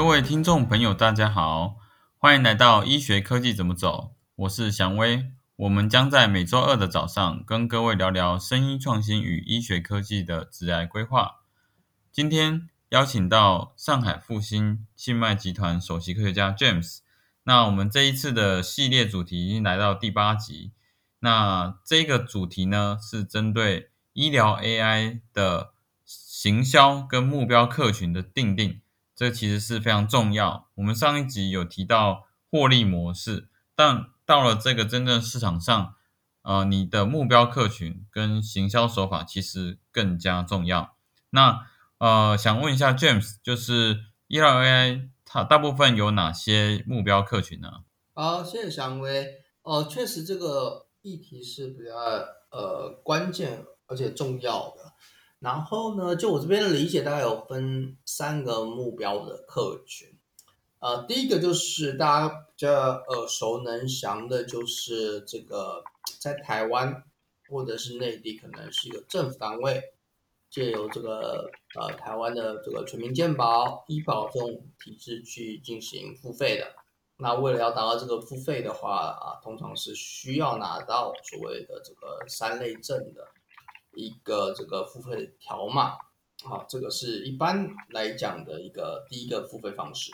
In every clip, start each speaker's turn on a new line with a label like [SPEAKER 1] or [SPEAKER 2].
[SPEAKER 1] 各位听众朋友，大家好，欢迎来到医学科技怎么走，我是祥威。我们将在每周二的早上跟各位聊聊生医创新与医学科技的职癌规划。今天邀请到上海复兴信脉集团首席科学家 James。那我们这一次的系列主题已经来到第八集。那这个主题呢，是针对医疗 AI 的行销跟目标客群的定定。这其实是非常重要。我们上一集有提到获利模式，但到了这个真正市场上，呃，你的目标客群跟行销手法其实更加重要。那呃，想问一下 James，就是医疗 AI 它大部分有哪些目标客群呢？
[SPEAKER 2] 好，谢谢祥威。哦，确实这个议题是比较呃关键而且重要的。然后呢，就我这边理解，大概有分三个目标的客群。呃，第一个就是大家比较耳熟能详的，就是这个在台湾或者是内地，可能是一个政府单位，借由这个呃台湾的这个全民健保、医保这种体制去进行付费的。那为了要达到这个付费的话啊，通常是需要拿到所谓的这个三类证的。一个这个付费条码，好，这个是一般来讲的一个第一个付费方式，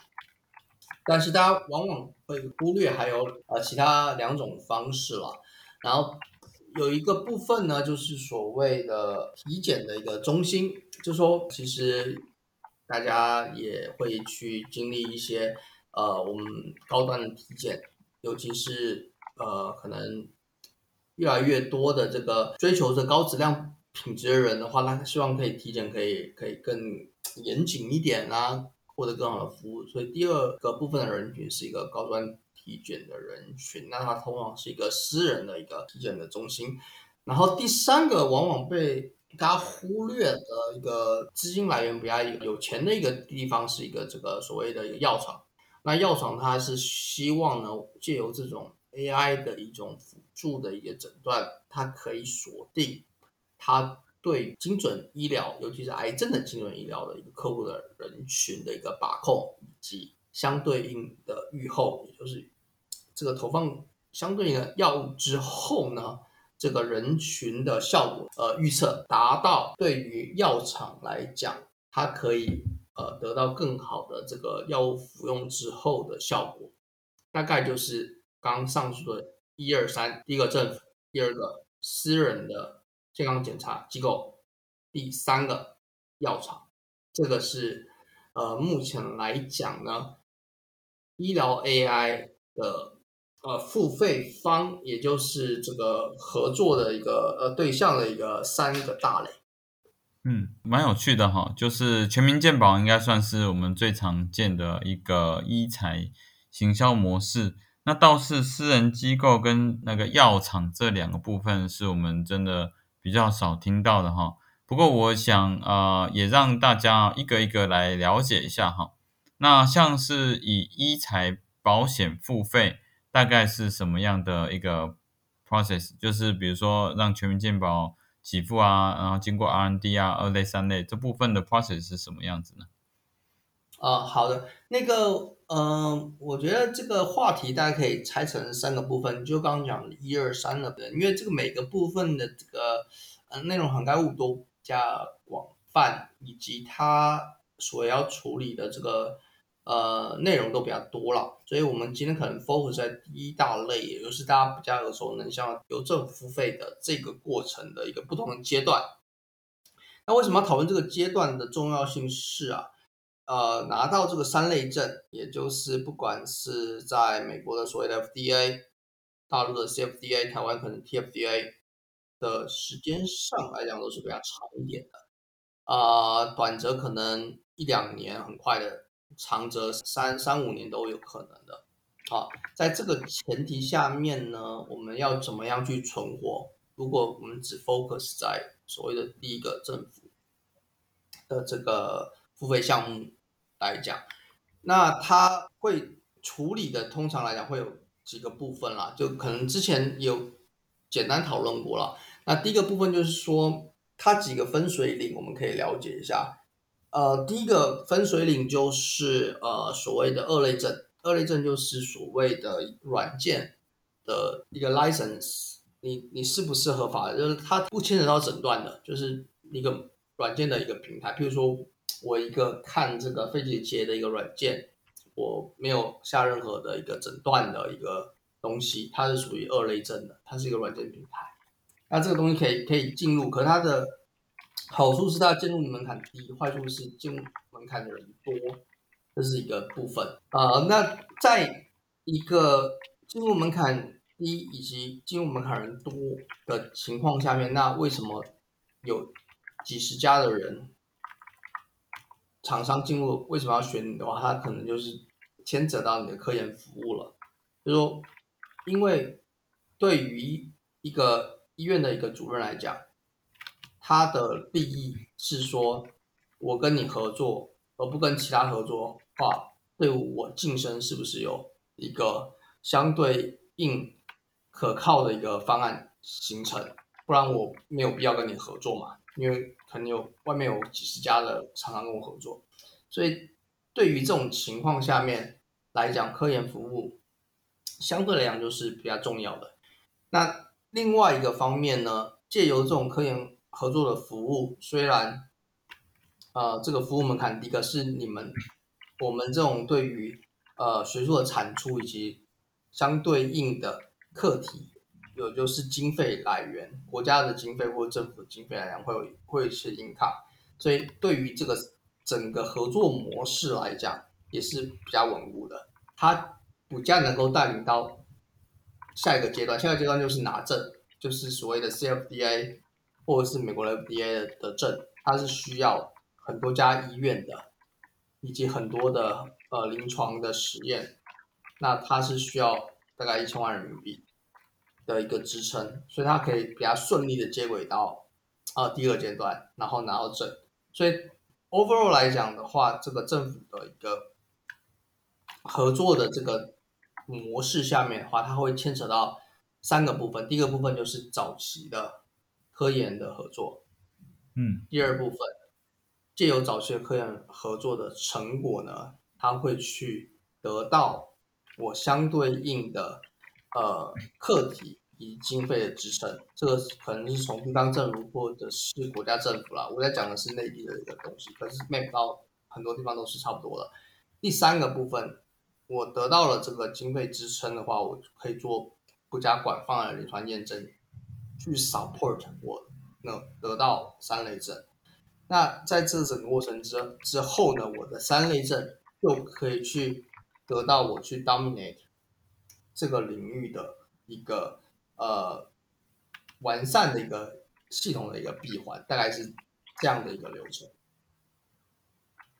[SPEAKER 2] 但是大家往往会忽略还有呃其他两种方式了。然后有一个部分呢，就是所谓的体检的一个中心，就说其实大家也会去经历一些呃我们高端的体检，尤其是呃可能。越来越多的这个追求着高质量品质的人的话，那希望可以体检可以可以更严谨一点啊，获得更好的服务。所以第二个部分的人群是一个高端体检的人群，那它通常是一个私人的一个体检的中心。然后第三个往往被大家忽略的一个资金来源比较有钱的一个地方，是一个这个所谓的一个药厂。那药厂它是希望呢借由这种 AI 的一种辅助的一个诊断，它可以锁定它对精准医疗，尤其是癌症的精准医疗的一个客户的人群的一个把控，以及相对应的预后，也就是这个投放相对应的药物之后呢，这个人群的效果，呃，预测达到对于药厂来讲，它可以呃得到更好的这个药物服用之后的效果，大概就是。刚上述的一二三，第一个政府，第二个私人的健康检查机构，第三个药厂，这个是呃目前来讲呢，医疗 AI 的呃付费方，也就是这个合作的一个呃对象的一个三个大类。
[SPEAKER 1] 嗯，蛮有趣的哈，就是全民健保应该算是我们最常见的一个医材行销模式。那倒是私人机构跟那个药厂这两个部分，是我们真的比较少听到的哈。不过我想啊，也让大家一个一个来了解一下哈。那像是以医财保险付费，大概是什么样的一个 process？就是比如说让全民健保给付啊，然后经过 RND 啊，二类、三类这部分的 process 是什么样子呢？
[SPEAKER 2] 啊，好的，那个。嗯，我觉得这个话题大家可以拆成三个部分，就刚刚讲一二三的，因为这个每个部分的这个呃内容涵盖物都比较广泛，以及它所要处理的这个呃内容都比较多了，所以我们今天可能 focus 在第一大类，也就是大家比较耳熟能详邮政付费的这个过程的一个不同的阶段。那为什么要讨论这个阶段的重要性是啊？呃，拿到这个三类证，也就是不管是在美国的所谓的 FDA，大陆的 CFDA，台湾可能 TFDA 的时间上来讲都是比较长一点的，啊，短则可能一两年很快的，长则三三五年都有可能的。好，在这个前提下面呢，我们要怎么样去存活？如果我们只 focus 在所谓的第一个政府的这个付费项目。来讲，那他会处理的，通常来讲会有几个部分啦，就可能之前有简单讨论过了。那第一个部分就是说，它几个分水岭，我们可以了解一下。呃，第一个分水岭就是呃所谓的二类证，二类证就是所谓的软件的一个 license，你你是不是合法？就是它不牵扯到诊断的，就是一个软件的一个平台。譬如说我一个看这个肺结节的一个软件，我没有下任何的一个诊断的一个东西，它是属于二类证的，它是一个软件平台。那这个东西可以可以进入，可它的好处是它进入门槛低，坏处是进入门槛的人多，这是一个部分啊。那在一个进入门槛低以及进入门槛人多的情况下面，那为什么有几十家的人厂商进入，为什么要选你的话，他可能就是牵扯到你的科研服务了。就说，因为对于一个医院的一个主任来讲，他的利益是说，我跟你合作，而不跟其他合作话，对我晋升是不是有一个相对应可靠的一个方案形成？不然我没有必要跟你合作嘛，因为可能有外面有几十家的厂商跟我合作，所以对于这种情况下面来讲，科研服务相对来讲就是比较重要的。那另外一个方面呢，借由这种科研合作的服务，虽然，呃，这个服务门槛低，可是你们我们这种对于呃学术的产出以及相对应的课题，有就是经费来源，国家的经费或政府经费来源会有会有一些影响，所以对于这个整个合作模式来讲，也是比较稳固的，它比较能够带领到。下一个阶段，下一个阶段就是拿证，就是所谓的 CFDA 或者是美国的 FDA 的证，它是需要很多家医院的，以及很多的呃临床的实验，那它是需要大概一千万人民币的一个支撑，所以它可以比较顺利的接轨到啊第二阶段，然后拿到证。所以 overall 来讲的话，这个政府的一个合作的这个。模式下面的话，它会牵扯到三个部分。第一个部分就是早期的科研的合作，
[SPEAKER 1] 嗯。
[SPEAKER 2] 第二部分，借由早期的科研合作的成果呢，它会去得到我相对应的呃课题以及经费的支撑。这个可能是从地方政府或者是国家政府啦。我在讲的是内地的一个东西，可是 map 到很多地方都是差不多的。第三个部分。我得到了这个经费支撑的话，我可以做不加广泛的临床验证，去 support 我能得到三类证。那在这整个过程之之后呢，我的三类证就可以去得到我去 dominate 这个领域的一个呃完善的一个系统的一个闭环，大概是这样的一个流程。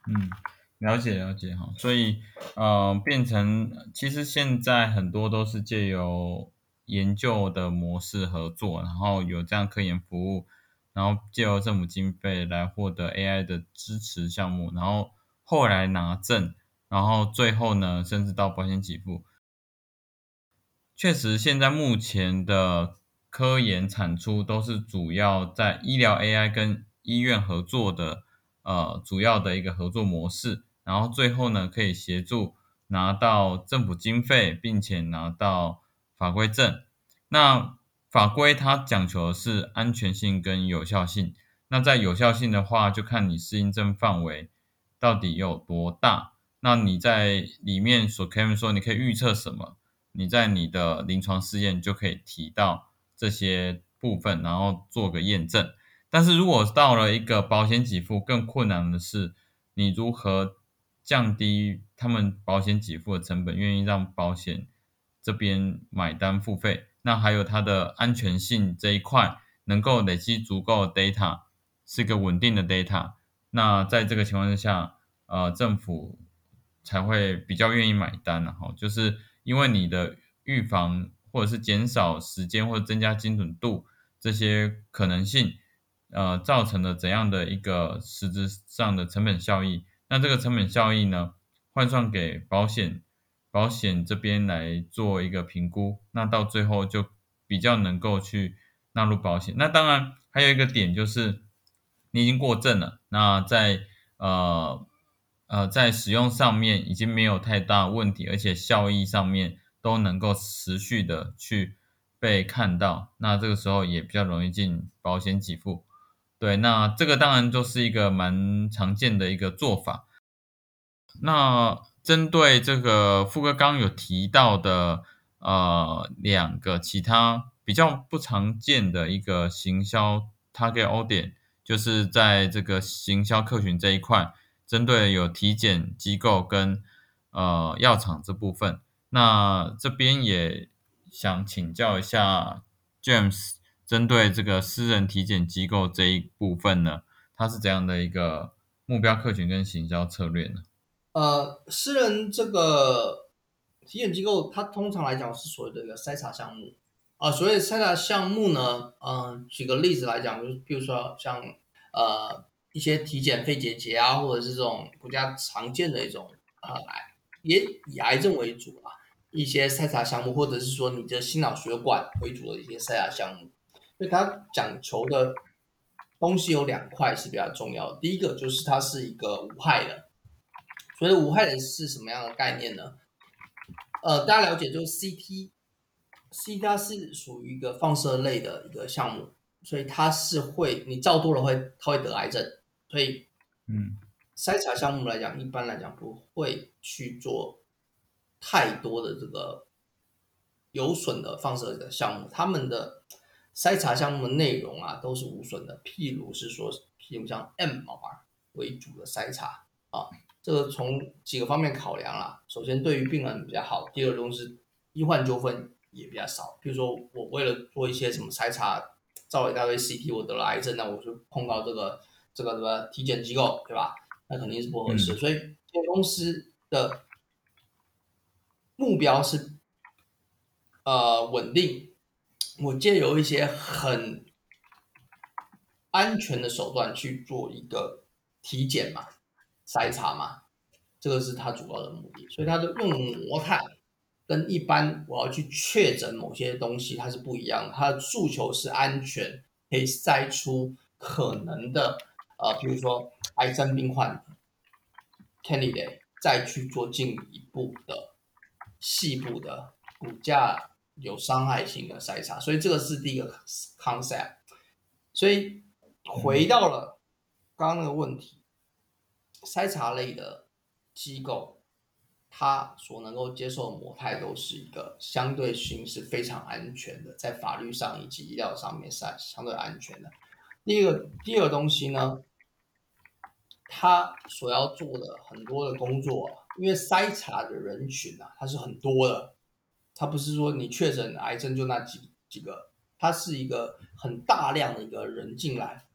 [SPEAKER 1] 嗯。了解了解哈，所以呃，变成其实现在很多都是借由研究的模式合作，然后有这样科研服务，然后借由政府经费来获得 AI 的支持项目，然后后来拿证，然后最后呢，甚至到保险给付。确实，现在目前的科研产出都是主要在医疗 AI 跟医院合作的呃主要的一个合作模式。然后最后呢，可以协助拿到政府经费，并且拿到法规证。那法规它讲求的是安全性跟有效性。那在有效性的话，就看你适应症范围到底有多大。那你在里面所 claim 说你可以预测什么？你在你的临床试验就可以提到这些部分，然后做个验证。但是如果到了一个保险给付，更困难的是你如何？降低他们保险给付的成本，愿意让保险这边买单付费，那还有它的安全性这一块，能够累积足够的 data，是个稳定的 data，那在这个情况之下，呃，政府才会比较愿意买单，然后就是因为你的预防或者是减少时间或者增加精准度这些可能性，呃，造成了怎样的一个实质上的成本效益？那这个成本效益呢，换算给保险保险这边来做一个评估，那到最后就比较能够去纳入保险。那当然还有一个点就是，你已经过证了，那在呃呃在使用上面已经没有太大问题，而且效益上面都能够持续的去被看到，那这个时候也比较容易进保险给付。对，那这个当然就是一个蛮常见的一个做法。那针对这个富哥刚有提到的呃两个其他比较不常见的一个行销 target audience，就是在这个行销客群这一块，针对有体检机构跟呃药厂这部分，那这边也想请教一下 James。针对这个私人体检机构这一部分呢，它是怎样的一个目标客群跟行销策略呢？
[SPEAKER 2] 呃，私人这个体检机构，它通常来讲是所谓的一个筛查项目啊。所谓筛查项目呢，嗯，举个例子来讲，就是比如说像呃一些体检肺结节啊，或者是这种比较常见的一种呃癌，也以癌症为主啊，一些筛查项目，或者是说你的心脑血管为主的一些筛查项目。所以它讲求的东西有两块是比较重要的，第一个就是它是一个无害的，所以无害的是什么样的概念呢？呃，大家了解就是 CT，CT 它是属于一个放射类的一个项目，所以它是会你照多了会它会得癌症，所以嗯，筛查项目来讲，一般来讲不会去做太多的这个有损的放射的项目，他们的。筛查项目的内容啊，都是无损的。譬如是说，譬如像 MR 为主的筛查啊，这个从几个方面考量啦。首先，对于病人比较好；第二，东西医患纠纷也比较少。比如说，我为了做一些什么筛查，照一大堆 CT，我得了癌症，那我就碰到这个这个什么体检机构，对吧？那肯定是不合适。所以，这公司的目标是呃稳定。我借由一些很安全的手段去做一个体检嘛、筛查嘛，这个是他主要的目的。所以，他的用模态跟一般我要去确诊某些东西，它是不一样的。它的诉求是安全，可以筛出可能的呃，比如说癌症病患 candidate，再去做进一步的细部的骨架。有伤害性的筛查，所以这个是第一个 concept。所以回到了刚刚那个问题，筛查类的机构，它所能够接受的模态都是一个相对性是非常安全的，在法律上以及医疗上面是相对安全的。第一个第二个东西呢，他所要做的很多的工作，因为筛查的人群啊，它是很多的。它不是说你确诊癌症就那几几个，它是一个很大量的一个人进来。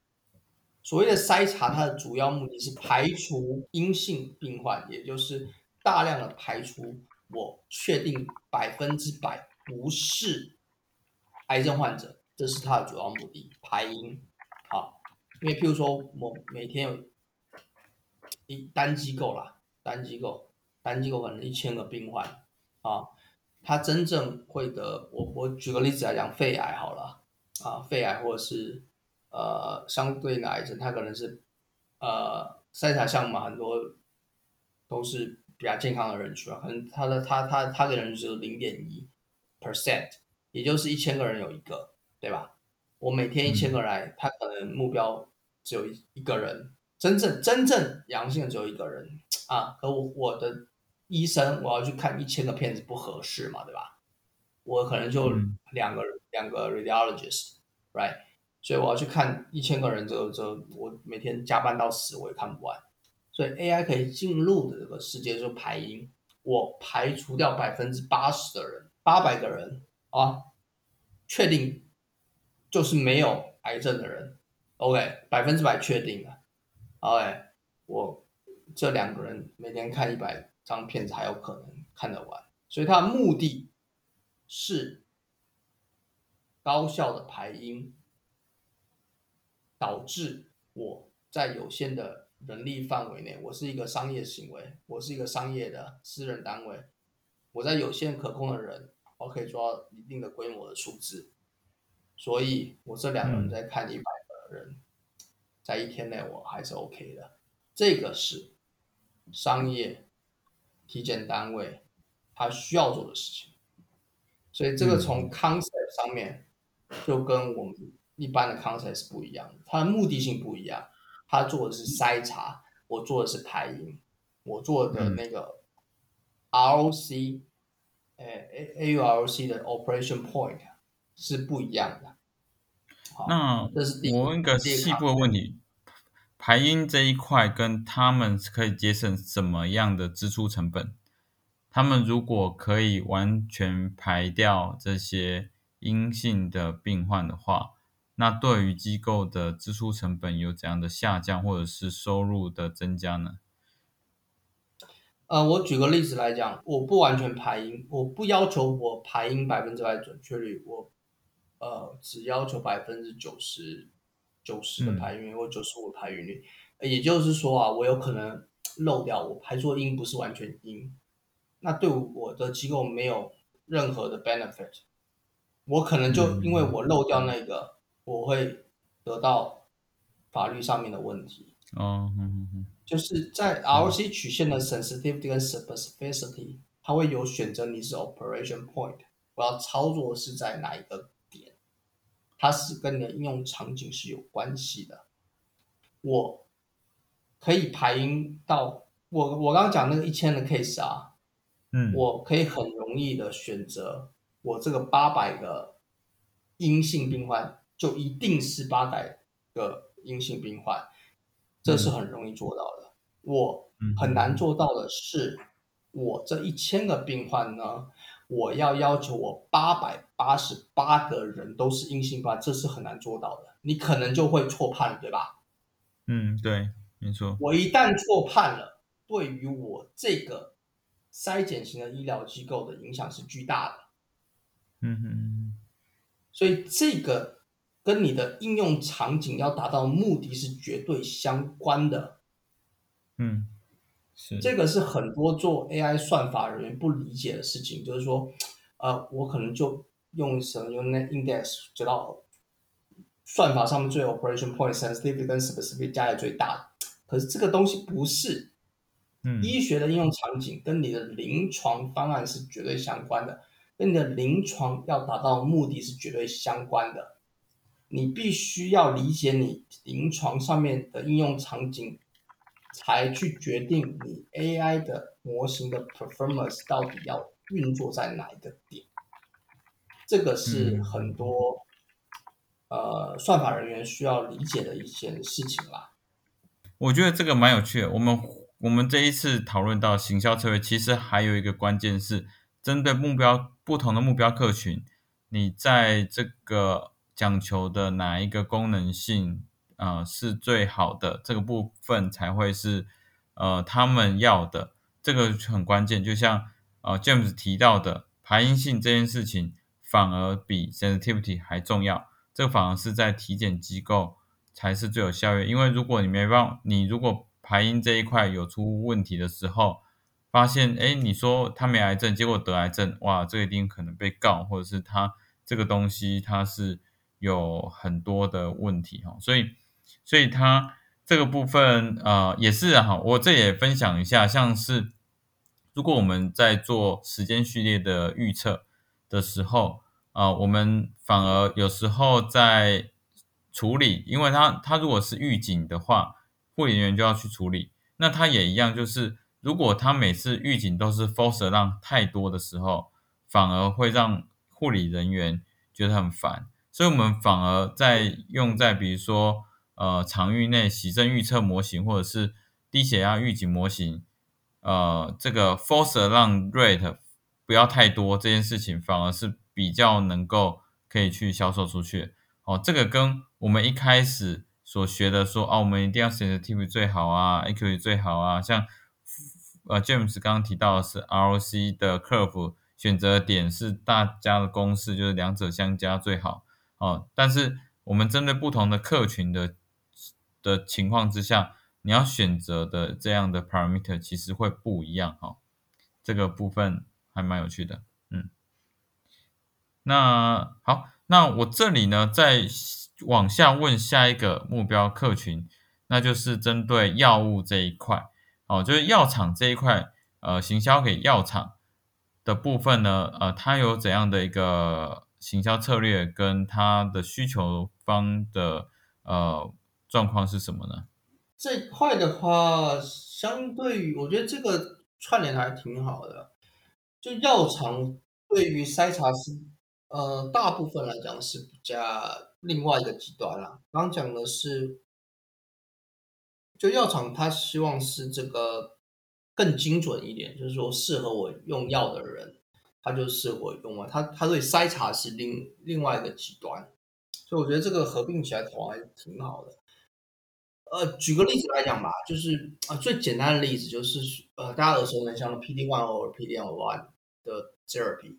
[SPEAKER 2] 所谓的筛查，它的主要目的是排除阴性病患，也就是大量的排除我确定百分之百不是癌症患者，这是它的主要目的，排阴。因为譬如说我每天有一单机构啦，单机构单机构可能一千个病患啊。他真正会得我我举个例子来讲，肺癌好了啊，肺癌或者是呃相对的癌症，它可能是呃筛查项目很多都是比较健康的人群啊，可能他的他他他的人只有零点一 percent，也就是一千个人有一个，对吧？我每天一千个人来，他可能目标只有一一个人，真正真正阳性的只有一个人啊，可我我的。医生，我要去看一千个片子不合适嘛，对吧？我可能就两个两个 radiologist，right？所以我要去看一千个人，这个这我每天加班到死，我也看不完。所以 AI 可以进入的这个世界就排音，我排除掉百分之八十的人，八百个人啊，确定就是没有癌症的人，OK，百分之百确定的，OK，我这两个人每天看一百。张片子还有可能看得完，所以它的目的是高效的排音，导致我在有限的人力范围内，我是一个商业行为，我是一个商业的私人单位，我在有限可控的人，我可以做到一定的规模的数字，所以我这两个人在看一百人，在一天内我还是 OK 的。这个是商业体检单位他需要做的事情。所以这个从 concept 上面就跟我们一般的 concept 是不一样的，它的目的性不一样。他做的是筛查，我做的是排音，我做的那个 ROC，呃 A AURC 的 operation point 是不一样的。
[SPEAKER 1] 那
[SPEAKER 2] 这是
[SPEAKER 1] 我问个细部的问题，排音这一块跟他们可以节省什么样的支出成本？他们如果可以完全排掉这些阴性的病患的话，那对于机构的支出成本有怎样的下降，或者是收入的增加呢？
[SPEAKER 2] 呃，我举个例子来讲，我不完全排音，我不要求我排音百分之百准确率，我呃只要求百分之九十九十的排音率或九十五的排音率，也就是说啊，我有可能漏掉，我排错音不是完全音。那对我的机构没有任何的 benefit，我可能就因为我漏掉。那个，我会得到法律上面的问题。
[SPEAKER 1] 哦，嗯嗯嗯。
[SPEAKER 2] 就是在 ROC 曲线的 sensitivity 跟 specificity，它会有选择你是 operation point，我要操作是在哪一个点，它是跟你的应用场景是有关系的。我可以排音到我我刚刚讲那个一千的 case 啊。
[SPEAKER 1] 嗯，
[SPEAKER 2] 我可以很容易的选择，我这个八百个阴性病患就一定是八百个阴性病患，这是很容易做到的。我很难做到的是，我这一千个病患呢，我要要求我八百八十八个人都是阴性吧，这是很难做到的。你可能就会错判，对吧？
[SPEAKER 1] 嗯，对，没错。
[SPEAKER 2] 我一旦错判了，对于我这个。筛检型的医疗机构的影响是巨大的，
[SPEAKER 1] 嗯哼，
[SPEAKER 2] 所以这个跟你的应用场景要达到目的是绝对相关的，
[SPEAKER 1] 嗯，是
[SPEAKER 2] 这个是很多做 AI 算法人员不理解的事情，就是说，呃，我可能就用什么用那 index 知道算法上面最 operation point sensitivity 跟 specific 加的最大的，可是这个东西不是。医学的应用场景跟你的临床方案是绝对相关的，跟你的临床要达到目的是绝对相关的。你必须要理解你临床上面的应用场景，才去决定你 AI 的模型的 performance 到底要运作在哪一个点。这个是很多呃算法人员需要理解的一件事情啦。
[SPEAKER 1] 我觉得这个蛮有趣的，我们。我们这一次讨论到行销策略，其实还有一个关键是针对目标不同的目标客群，你在这个讲求的哪一个功能性啊是最好的这个部分才会是呃他们要的，这个很关键。就像呃 James 提到的排音性这件事情，反而比 sensitivity 还重要，这反而是在体检机构才是最有效率。因为如果你没办法，你如果排音这一块有出问题的时候，发现哎，你说他没癌症，结果得癌症，哇，这一定可能被告，或者是他这个东西它是有很多的问题哈，所以，所以他这个部分呃也是哈，我这也分享一下，像是如果我们在做时间序列的预测的时候啊，我们反而有时候在处理，因为他他如果是预警的话。护理人员就要去处理，那他也一样，就是如果他每次预警都是 false 让太多的时候，反而会让护理人员觉得很烦，所以我们反而在用在比如说呃场域内洗症预测模型或者是低血压预警模型，呃这个 false 让 rate 不要太多这件事情，反而是比较能够可以去销售出去。哦，这个跟我们一开始。所学的说哦，我们一定要 sensitive 最好啊，accuracy 最好啊。像呃 James 刚刚提到的是 ROC 的 curve 选择点是大家的公式，就是两者相加最好哦。但是我们针对不同的客群的的情况之下，你要选择的这样的 parameter 其实会不一样哈。这个部分还蛮有趣的，嗯。那好，那我这里呢再。往下问下一个目标客群，那就是针对药物这一块，哦，就是药厂这一块，呃，行销给药厂的部分呢，呃，它有怎样的一个行销策略，跟它的需求方的呃状况是什么呢？
[SPEAKER 2] 这块的话，相对于我觉得这个串联还挺好的，就药厂对于筛查是，呃，大部分来讲是比较另外一个极端啦。刚讲的是，就药厂它希望是这个更精准一点，就是说适合我用药的人，他就适合用啊。他他对筛查是另另外一个极端，所以我觉得这个合并起来的话还挺好的。呃，举个例子来讲吧，就是啊，最简单的例子就是呃，大家耳熟能详的 PD one 或者 PD one 的 therapy。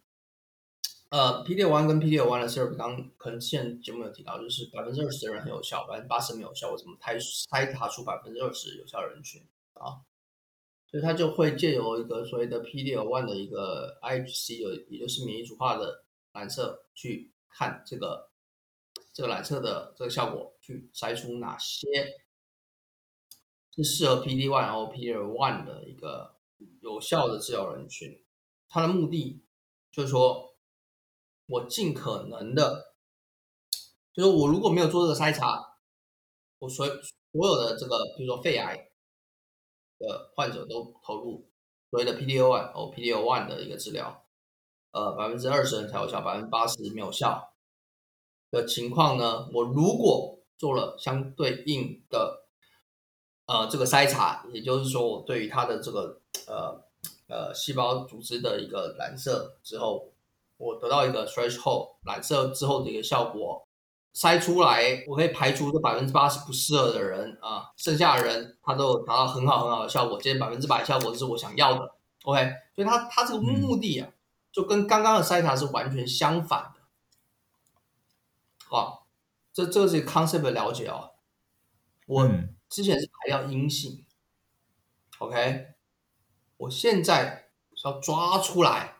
[SPEAKER 2] 呃，PD one 跟 PD one 的 therapy，刚可能之前节目有提到，就是百分之二十的人很有效，百分之八十没有效，我怎么筛筛查出百分之二十有效人群啊？所以他就会借由一个所谓的 PD one 的一个 IHC，有也就是免疫组化的染色去看这个这个染色的这个效果，去筛出哪些。是适合 PD one 或 PD one 的一个有效的治疗人群，它的目的就是说，我尽可能的，就是我如果没有做这个筛查，我所所有的这个，比如说肺癌的患者都投入所谓的 PD one 或 PD one 的一个治疗，呃，百分之二十人才有效，百分之八十没有效的情况呢，我如果做了相对应的。呃，这个筛查，也就是说，我对于它的这个呃呃细胞组织的一个染色之后，我得到一个 threshold 染色之后的一个效果，筛出来，我可以排除这百分之八十不适合的人啊，剩下的人他都达到很好很好的效果，接近百分之百效果是我想要的。OK，所以它它这个目的啊，就跟刚刚的筛查是完全相反的。好，这这个是 concept 的了解哦，我。之前是排掉阴性，OK，我现在是要抓出来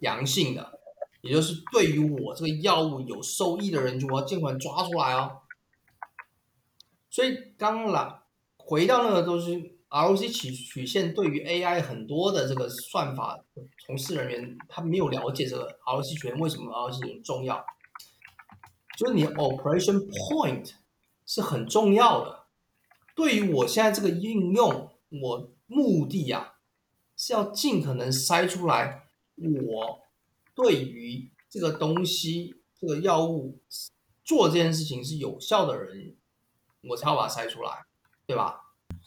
[SPEAKER 2] 阳性的，也就是对于我这个药物有受益的人群，我要尽快抓出来哦。所以刚来回到那个都是 ROC 曲曲线，对于 AI 很多的这个算法从事人员，他没有了解这个 ROC 曲线为什么 ROC 很重要，就是你 Operation Point 是很重要的。对于我现在这个应用，我目的呀是要尽可能筛出来我对于这个东西、这个药物做这件事情是有效的人，我才要把它筛出来，对吧？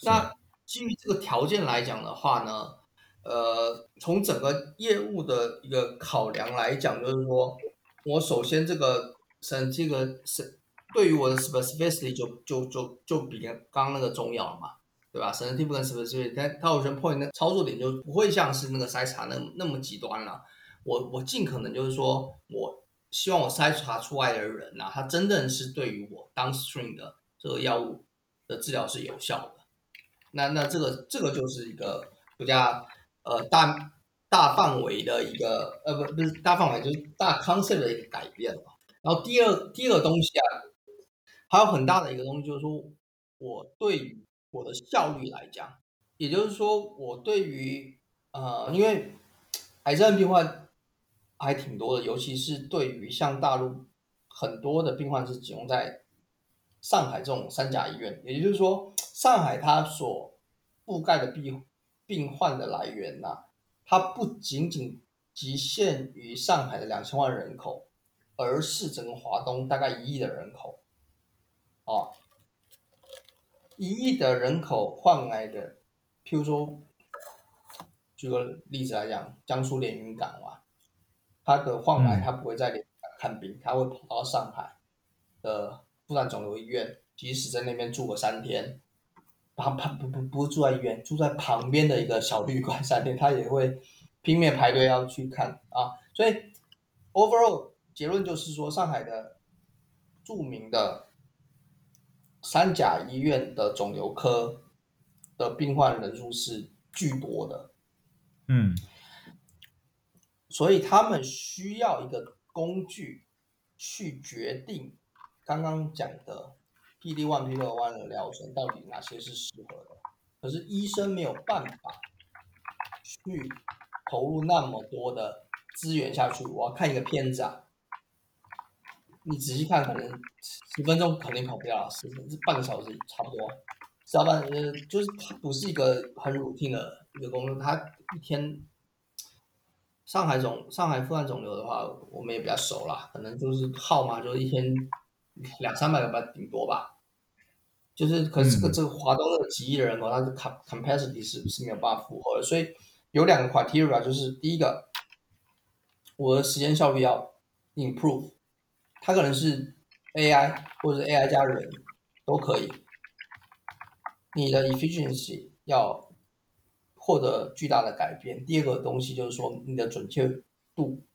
[SPEAKER 2] 那基于这个条件来讲的话呢，呃，从整个业务的一个考量来讲，就是说我首先这个审这个审。对于我的 specificity 就就就就比刚刚那个重要了嘛，对吧？sensitivity 跟 specificity，它它有些 point 的操作点就不会像是那个筛查那那么极端了。我我尽可能就是说，我希望我筛查出来的人呐，他真正是对于我 downstream 的这个药物的治疗是有效的。那那这个这个就是一个比较呃大大范围的一个呃不不是大范围就是大 concept 的一个改变了。然后第二第二个东西啊。还有很大的一个东西，就是说我对于我的效率来讲，也就是说我对于呃，因为癌症病患还挺多的，尤其是对于像大陆很多的病患是集中在上海这种三甲医院，也就是说上海它所覆盖的病病患的来源呐，它不仅仅局限于上海的两千万人口，而是整个华东大概一亿的人口。哦，一亿的人口换来的，譬如说，举个例子来讲，江苏连云港嘛，他的患癌他不会在连云港看病，他会跑到上海的妇产肿瘤医院，即使在那边住个三天，旁旁不不不住在医院，住在旁边的一个小旅馆三天，他也会拼命排队要去看啊。所以，overall 结论就是说，上海的著名的。三甲医院的肿瘤科的病患人数是巨多的，
[SPEAKER 1] 嗯，
[SPEAKER 2] 所以他们需要一个工具去决定刚刚讲的 PD one、PD one 的疗程到底哪些是适合的，可是医生没有办法去投入那么多的资源下去。我要看一个片子啊，你仔细看，可能十分钟肯定跑不掉，十分是半个小时差不多。小半呃，就是它不是一个很 routine 的一个工作，它一天。上海肿上海复旦肿瘤的话，我们也比较熟啦，可能就是号码就是一天两三百个吧，顶多吧。就是可是这个这个华东的几亿人口，它的 capacity 是是没有办法负荷的，所以有两个 criteria，就是第一个，我的时间效率要 improve，它可能是 AI 或者 AI 加人都可以，你的 efficiency 要。获得巨大的改变。第二个东西就是说，你的准确度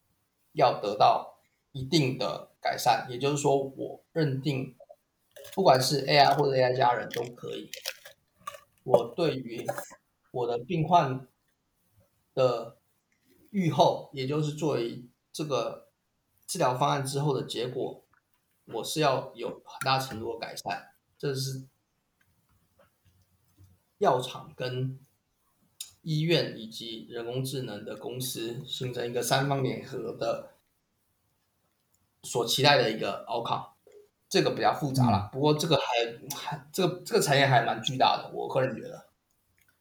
[SPEAKER 2] 要得到一定的改善。也就是说，我认定，不管是 AI 或者 AI 加人都可以，我对于我的病患的预后，也就是作为这个治疗方案之后的结果，我是要有很大程度的改善。这是药厂跟医院以及人工智能的公司形成一个三方联合的所期待的一个 outcome，这个比较复杂了。不过这个还还这个这个产业还蛮巨大的，我个人觉得。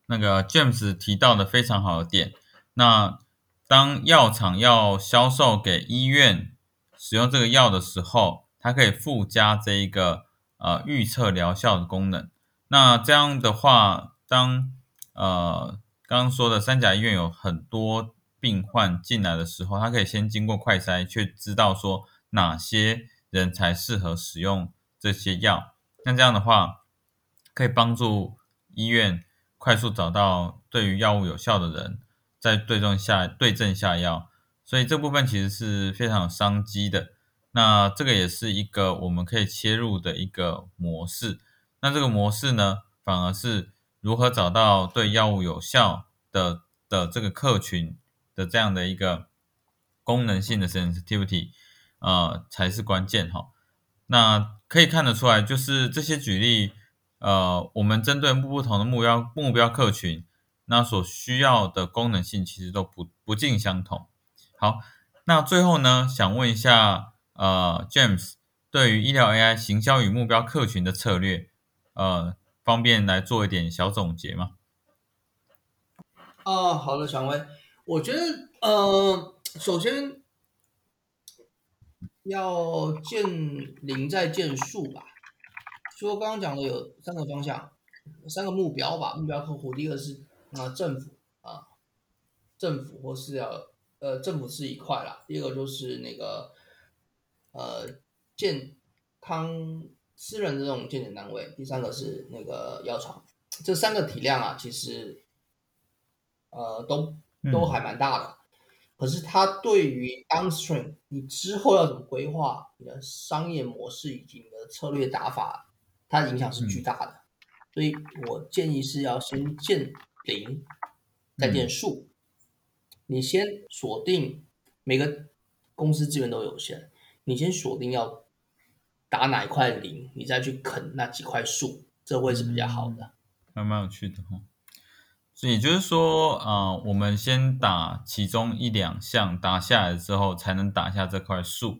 [SPEAKER 1] 那个 James 提到的非常好的点，那当药厂要销售给医院使用这个药的时候，它可以附加这一个呃预测疗效的功能。那这样的话，当呃刚刚说的三甲医院有很多病患进来的时候，他可以先经过快筛，去知道说哪些人才适合使用这些药。那这样的话，可以帮助医院快速找到对于药物有效的人，再对症下对症下药。所以这部分其实是非常有商机的。那这个也是一个我们可以切入的一个模式。那这个模式呢，反而是。如何找到对药物有效的的这个客群的这样的一个功能性的 sensitivity，呃，才是关键哈。那可以看得出来，就是这些举例，呃，我们针对不同的目标目标客群，那所需要的功能性其实都不不尽相同。好，那最后呢，想问一下，呃，James 对于医疗 AI 行销与目标客群的策略，呃。方便来做一点小总结吗？
[SPEAKER 2] 啊，好的，蔷薇，我觉得，呃，首先要见零再见数吧。说刚刚讲的有三个方向，三个目标吧。目标客户，第一个是啊政府啊，政府或是要呃政府是一块啦。第二个就是那个呃健康。私人的这种健检单位，第三个是那个药厂，这三个体量啊，其实呃都都还蛮大的。可是它对于 downstream 你之后要怎么规划你的商业模式以及你的策略打法，它的影响是巨大的。所以我建议是要先建零，再建数。你先锁定每个公司资源都有限，你先锁定要。打哪一块零，你再去啃那几块树，这会是比较好的，
[SPEAKER 1] 还蛮有趣的哈。所以就是说，啊，我们先打其中一两项，打下来之后，才能打下这块树。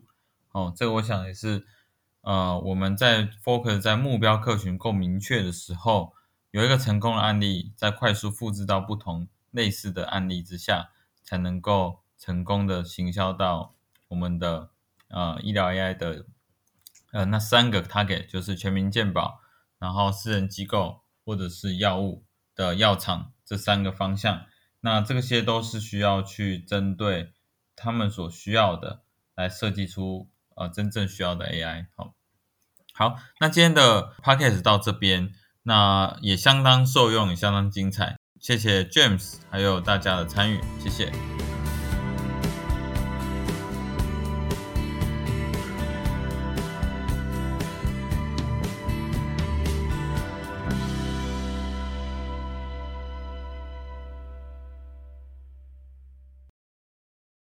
[SPEAKER 1] 哦，这个我想也是，呃，我们在 focus 在目标客群够明确的时候，有一个成功的案例，在快速复制到不同类似的案例之下，才能够成功的行销到我们的呃医疗 AI 的。呃，那三个 target 就是全民健保，然后私人机构或者是药物的药厂这三个方向。那这些都是需要去针对他们所需要的来设计出呃真正需要的 AI。好，好，那今天的 podcast 到这边，那也相当受用，也相当精彩。谢谢 James 还有大家的参与，谢谢。